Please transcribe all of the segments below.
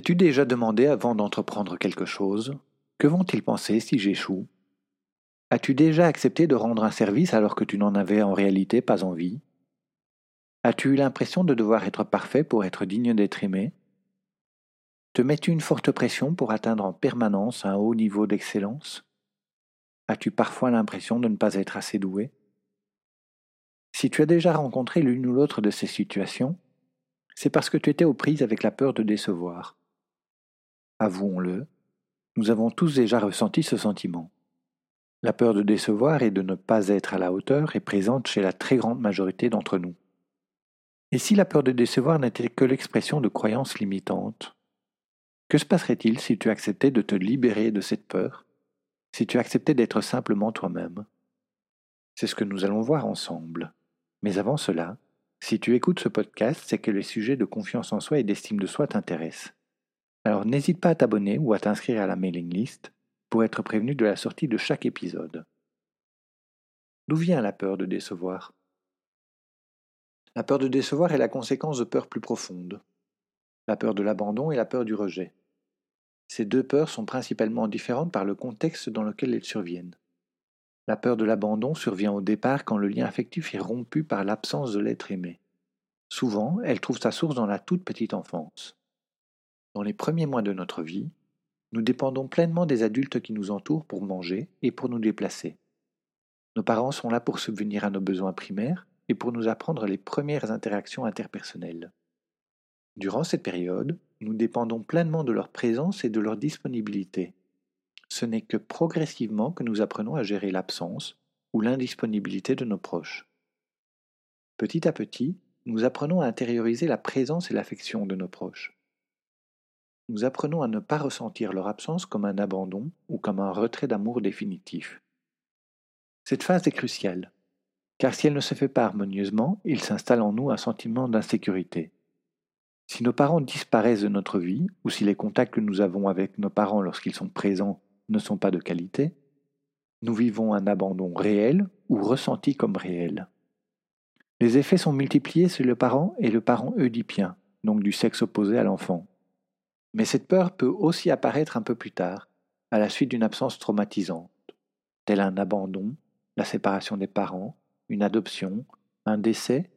T'es-tu déjà demandé avant d'entreprendre quelque chose? Que vont-ils penser si j'échoue? As-tu déjà accepté de rendre un service alors que tu n'en avais en réalité pas envie? As-tu eu l'impression de devoir être parfait pour être digne d'être aimé? Te mets-tu une forte pression pour atteindre en permanence un haut niveau d'excellence? As-tu parfois l'impression de ne pas être assez doué? Si tu as déjà rencontré l'une ou l'autre de ces situations, c'est parce que tu étais aux prises avec la peur de décevoir. Avouons-le, nous avons tous déjà ressenti ce sentiment. La peur de décevoir et de ne pas être à la hauteur est présente chez la très grande majorité d'entre nous. Et si la peur de décevoir n'était que l'expression de croyances limitantes Que se passerait-il si tu acceptais de te libérer de cette peur Si tu acceptais d'être simplement toi-même? C'est ce que nous allons voir ensemble. Mais avant cela, si tu écoutes ce podcast, c'est que les sujets de confiance en soi et d'estime de soi t'intéressent. Alors n'hésite pas à t'abonner ou à t'inscrire à la mailing list pour être prévenu de la sortie de chaque épisode. D'où vient la peur de décevoir? La peur de décevoir est la conséquence de peurs plus profondes, la peur de l'abandon et la peur du rejet. Ces deux peurs sont principalement différentes par le contexte dans lequel elles surviennent. La peur de l'abandon survient au départ quand le lien affectif est rompu par l'absence de l'être aimé. Souvent, elle trouve sa source dans la toute petite enfance. Dans les premiers mois de notre vie, nous dépendons pleinement des adultes qui nous entourent pour manger et pour nous déplacer. Nos parents sont là pour subvenir à nos besoins primaires et pour nous apprendre les premières interactions interpersonnelles. Durant cette période, nous dépendons pleinement de leur présence et de leur disponibilité. Ce n'est que progressivement que nous apprenons à gérer l'absence ou l'indisponibilité de nos proches. Petit à petit, nous apprenons à intérioriser la présence et l'affection de nos proches. Nous apprenons à ne pas ressentir leur absence comme un abandon ou comme un retrait d'amour définitif. Cette phase est cruciale car si elle ne se fait pas harmonieusement, il s'installe en nous un sentiment d'insécurité. Si nos parents disparaissent de notre vie, ou si les contacts que nous avons avec nos parents lorsqu'ils sont présents ne sont pas de qualité, nous vivons un abandon réel ou ressenti comme réel. Les effets sont multipliés sur le parent et le parent oedipien, donc du sexe opposé à l'enfant. Mais cette peur peut aussi apparaître un peu plus tard, à la suite d'une absence traumatisante, telle un abandon, la séparation des parents, une adoption, un décès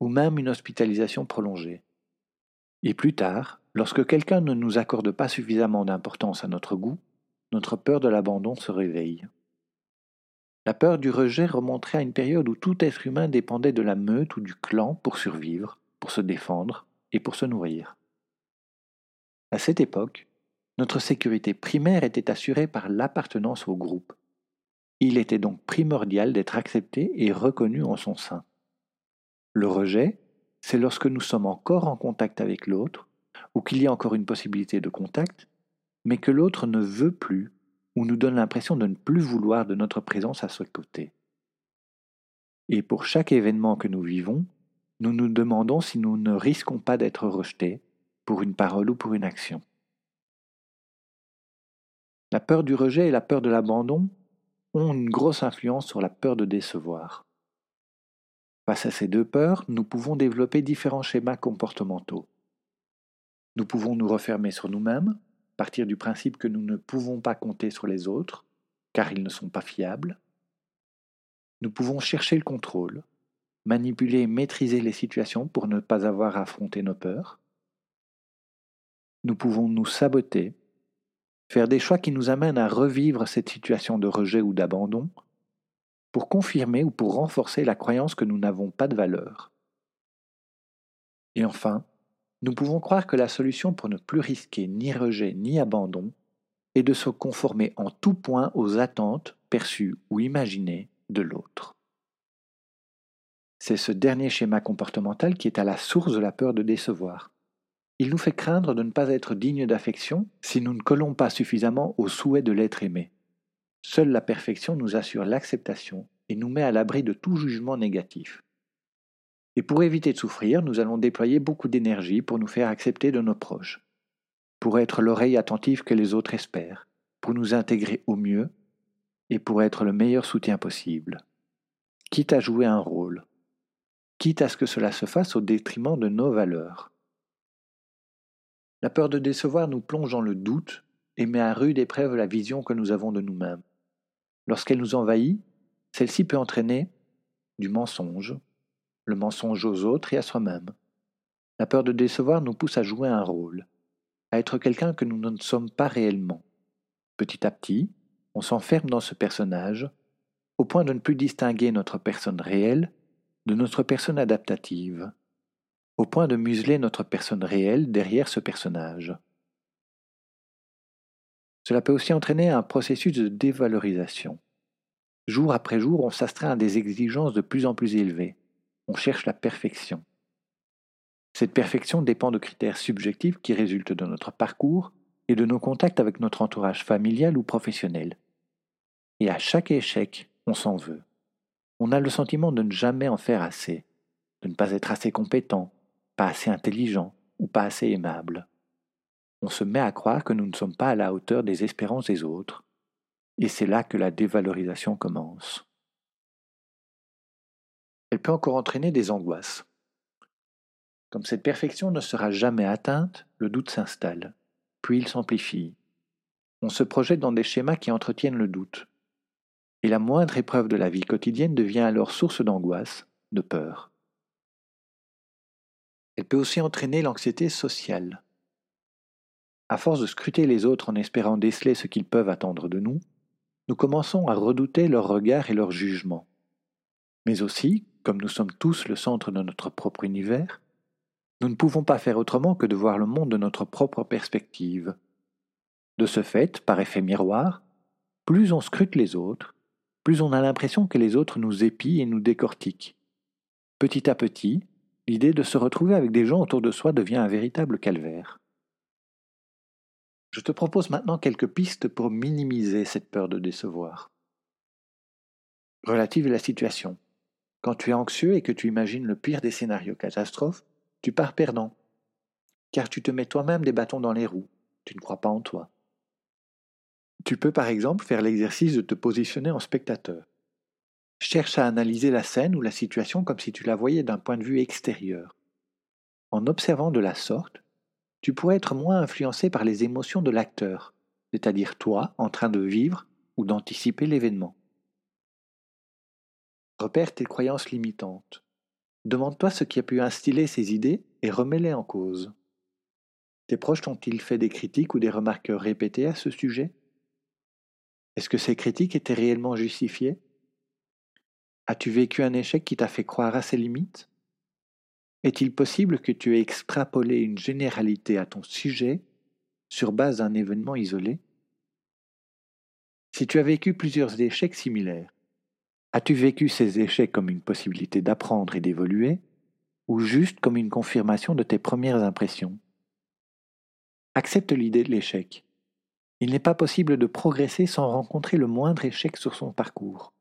ou même une hospitalisation prolongée. Et plus tard, lorsque quelqu'un ne nous accorde pas suffisamment d'importance à notre goût, notre peur de l'abandon se réveille. La peur du rejet remonterait à une période où tout être humain dépendait de la meute ou du clan pour survivre, pour se défendre et pour se nourrir. À cette époque, notre sécurité primaire était assurée par l'appartenance au groupe, il était donc primordial d'être accepté et reconnu en son sein. Le rejet, c'est lorsque nous sommes encore en contact avec l'autre, ou qu'il y a encore une possibilité de contact, mais que l'autre ne veut plus ou nous donne l'impression de ne plus vouloir de notre présence à ce côté. Et pour chaque événement que nous vivons, nous nous demandons si nous ne risquons pas d'être rejetés pour une parole ou pour une action. La peur du rejet et la peur de l'abandon ont une grosse influence sur la peur de décevoir. Face à ces deux peurs, nous pouvons développer différents schémas comportementaux. Nous pouvons nous refermer sur nous-mêmes, partir du principe que nous ne pouvons pas compter sur les autres, car ils ne sont pas fiables. Nous pouvons chercher le contrôle, manipuler et maîtriser les situations pour ne pas avoir à affronter nos peurs. Nous pouvons nous saboter, faire des choix qui nous amènent à revivre cette situation de rejet ou d'abandon, pour confirmer ou pour renforcer la croyance que nous n'avons pas de valeur. Et enfin, nous pouvons croire que la solution pour ne plus risquer ni rejet ni abandon est de se conformer en tout point aux attentes perçues ou imaginées de l'autre. C'est ce dernier schéma comportemental qui est à la source de la peur de décevoir. Il nous fait craindre de ne pas être digne d'affection si nous ne collons pas suffisamment au souhait de l'être aimé. Seule la perfection nous assure l'acceptation et nous met à l'abri de tout jugement négatif. Et pour éviter de souffrir, nous allons déployer beaucoup d'énergie pour nous faire accepter de nos proches, pour être l'oreille attentive que les autres espèrent, pour nous intégrer au mieux et pour être le meilleur soutien possible, quitte à jouer un rôle, quitte à ce que cela se fasse au détriment de nos valeurs. La peur de décevoir nous plonge dans le doute et met à rude épreuve la vision que nous avons de nous-mêmes. Lorsqu'elle nous envahit, celle-ci peut entraîner du mensonge, le mensonge aux autres et à soi-même. La peur de décevoir nous pousse à jouer un rôle, à être quelqu'un que nous ne sommes pas réellement. Petit à petit, on s'enferme dans ce personnage, au point de ne plus distinguer notre personne réelle de notre personne adaptative, au point de museler notre personne réelle derrière ce personnage. Cela peut aussi entraîner un processus de dévalorisation. Jour après jour, on s'astreint à des exigences de plus en plus élevées on cherche la perfection. Cette perfection dépend de critères subjectifs qui résultent de notre parcours et de nos contacts avec notre entourage familial ou professionnel. Et à chaque échec, on s'en veut. On a le sentiment de ne jamais en faire assez, de ne pas être assez compétent, pas assez intelligent ou pas assez aimable. On se met à croire que nous ne sommes pas à la hauteur des espérances des autres, et c'est là que la dévalorisation commence elle peut encore entraîner des angoisses. Comme cette perfection ne sera jamais atteinte, le doute s'installe, puis il s'amplifie. On se projette dans des schémas qui entretiennent le doute. Et la moindre épreuve de la vie quotidienne devient alors source d'angoisse, de peur. Peut aussi entraîner l'anxiété sociale. À force de scruter les autres en espérant déceler ce qu'ils peuvent attendre de nous, nous commençons à redouter leur regard et leur jugement. Mais aussi, comme nous sommes tous le centre de notre propre univers, nous ne pouvons pas faire autrement que de voir le monde de notre propre perspective. De ce fait, par effet miroir, plus on scrute les autres, plus on a l'impression que les autres nous épient et nous décortiquent. Petit à petit, l'idée de se retrouver avec des gens autour de soi devient un véritable calvaire. Je te propose maintenant quelques pistes pour minimiser cette peur de décevoir. Relative à la situation. Quand tu es anxieux et que tu imagines le pire des scénarios catastrophes, tu pars perdant. Car tu te mets toi-même des bâtons dans les roues. Tu ne crois pas en toi. Tu peux par exemple faire l'exercice de te positionner en spectateur. Cherche à analyser la scène ou la situation comme si tu la voyais d'un point de vue extérieur. En observant de la sorte, tu pourrais être moins influencé par les émotions de l'acteur, c'est-à-dire toi en train de vivre ou d'anticiper l'événement. Repère tes croyances limitantes. Demande-toi ce qui a pu instiller ces idées et remets-les en cause. Tes proches t'ont-ils fait des critiques ou des remarques répétées à ce sujet? Est-ce que ces critiques étaient réellement justifiées? As-tu vécu un échec qui t'a fait croire à ces limites? Est-il possible que tu aies extrapolé une généralité à ton sujet sur base d'un événement isolé? Si tu as vécu plusieurs échecs similaires, As-tu vécu ces échecs comme une possibilité d'apprendre et d'évoluer, ou juste comme une confirmation de tes premières impressions? Accepte l'idée de l'échec. Il n'est pas possible de progresser sans rencontrer le moindre échec sur son parcours.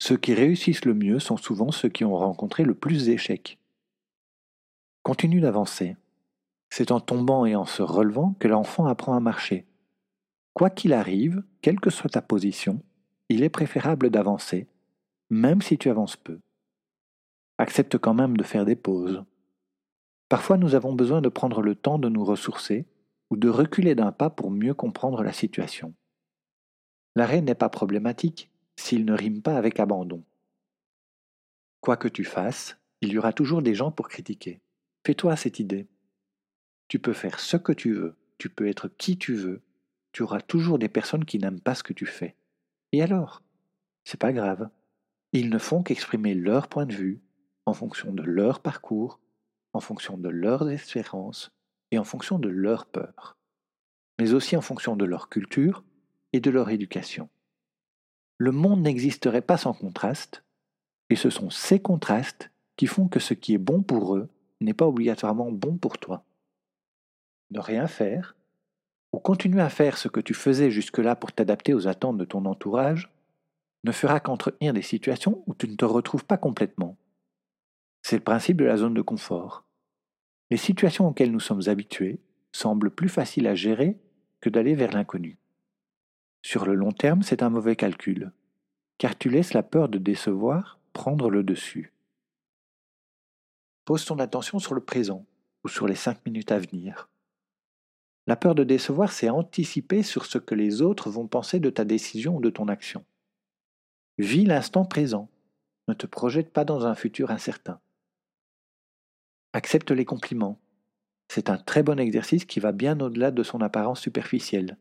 Ceux qui réussissent le mieux sont souvent ceux qui ont rencontré le plus d'échecs. Continue d'avancer. C'est en tombant et en se relevant que l'enfant apprend à marcher. Quoi qu'il arrive, quelle que soit ta position, il est préférable d'avancer même si tu avances peu. Accepte quand même de faire des pauses. Parfois nous avons besoin de prendre le temps de nous ressourcer ou de reculer d'un pas pour mieux comprendre la situation. L'arrêt n'est pas problématique s'il ne rime pas avec abandon. Quoi que tu fasses, il y aura toujours des gens pour critiquer. Fais-toi cette idée. Tu peux faire ce que tu veux, tu peux être qui tu veux, tu auras toujours des personnes qui n'aiment pas ce que tu fais. Et alors? C'est pas grave. Ils ne font qu'exprimer leur point de vue en fonction de leur parcours, en fonction de leurs espérances et en fonction de leurs peurs, mais aussi en fonction de leur culture et de leur éducation. Le monde n'existerait pas sans contraste, et ce sont ces contrastes qui font que ce qui est bon pour eux n'est pas obligatoirement bon pour toi. Ne rien faire, ou continuer à faire ce que tu faisais jusque-là pour t'adapter aux attentes de ton entourage, ne fera qu'entretenir des situations où tu ne te retrouves pas complètement. C'est le principe de la zone de confort. Les situations auxquelles nous sommes habitués semblent plus faciles à gérer que d'aller vers l'inconnu. Sur le long terme, c'est un mauvais calcul, car tu laisses la peur de décevoir prendre le dessus. Pose ton attention sur le présent ou sur les cinq minutes à venir. La peur de décevoir, c'est anticiper sur ce que les autres vont penser de ta décision ou de ton action. Vis l'instant présent. Ne te projette pas dans un futur incertain. Accepte les compliments. C'est un très bon exercice qui va bien au-delà de son apparence superficielle.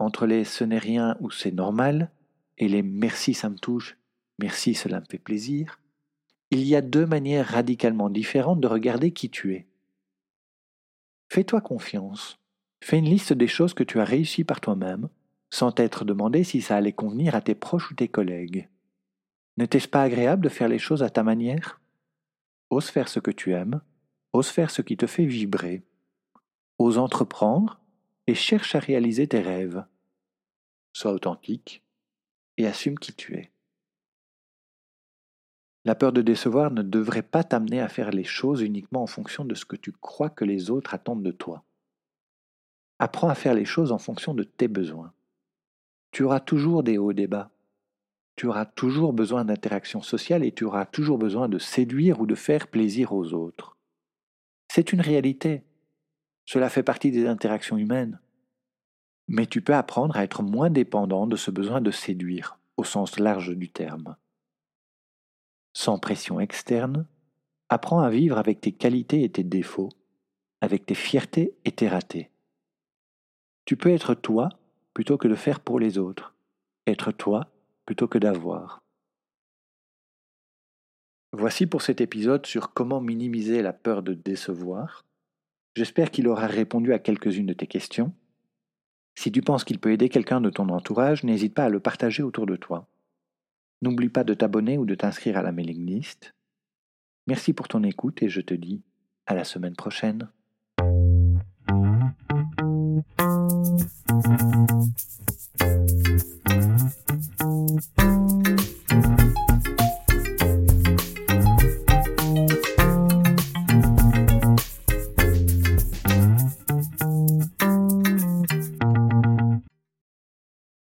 Entre les ce n'est rien ou c'est normal et les merci ça me touche, merci cela me fait plaisir, il y a deux manières radicalement différentes de regarder qui tu es. Fais-toi confiance. Fais une liste des choses que tu as réussies par toi-même, sans t'être demandé si ça allait convenir à tes proches ou tes collègues. N'était-ce pas agréable de faire les choses à ta manière? Ose faire ce que tu aimes, ose faire ce qui te fait vibrer, ose entreprendre et cherche à réaliser tes rêves. Sois authentique et assume qui tu es. La peur de décevoir ne devrait pas t'amener à faire les choses uniquement en fonction de ce que tu crois que les autres attendent de toi. Apprends à faire les choses en fonction de tes besoins. Tu auras toujours des hauts et des bas. Tu auras toujours besoin d'interaction sociale et tu auras toujours besoin de séduire ou de faire plaisir aux autres. C'est une réalité. Cela fait partie des interactions humaines. Mais tu peux apprendre à être moins dépendant de ce besoin de séduire, au sens large du terme. Sans pression externe, apprends à vivre avec tes qualités et tes défauts, avec tes fiertés et tes ratés. Tu peux être toi plutôt que de faire pour les autres, être toi plutôt que d'avoir. Voici pour cet épisode sur comment minimiser la peur de décevoir. J'espère qu'il aura répondu à quelques-unes de tes questions. Si tu penses qu'il peut aider quelqu'un de ton entourage, n'hésite pas à le partager autour de toi. N'oublie pas de t'abonner ou de t'inscrire à la mailing list. Merci pour ton écoute et je te dis à la semaine prochaine.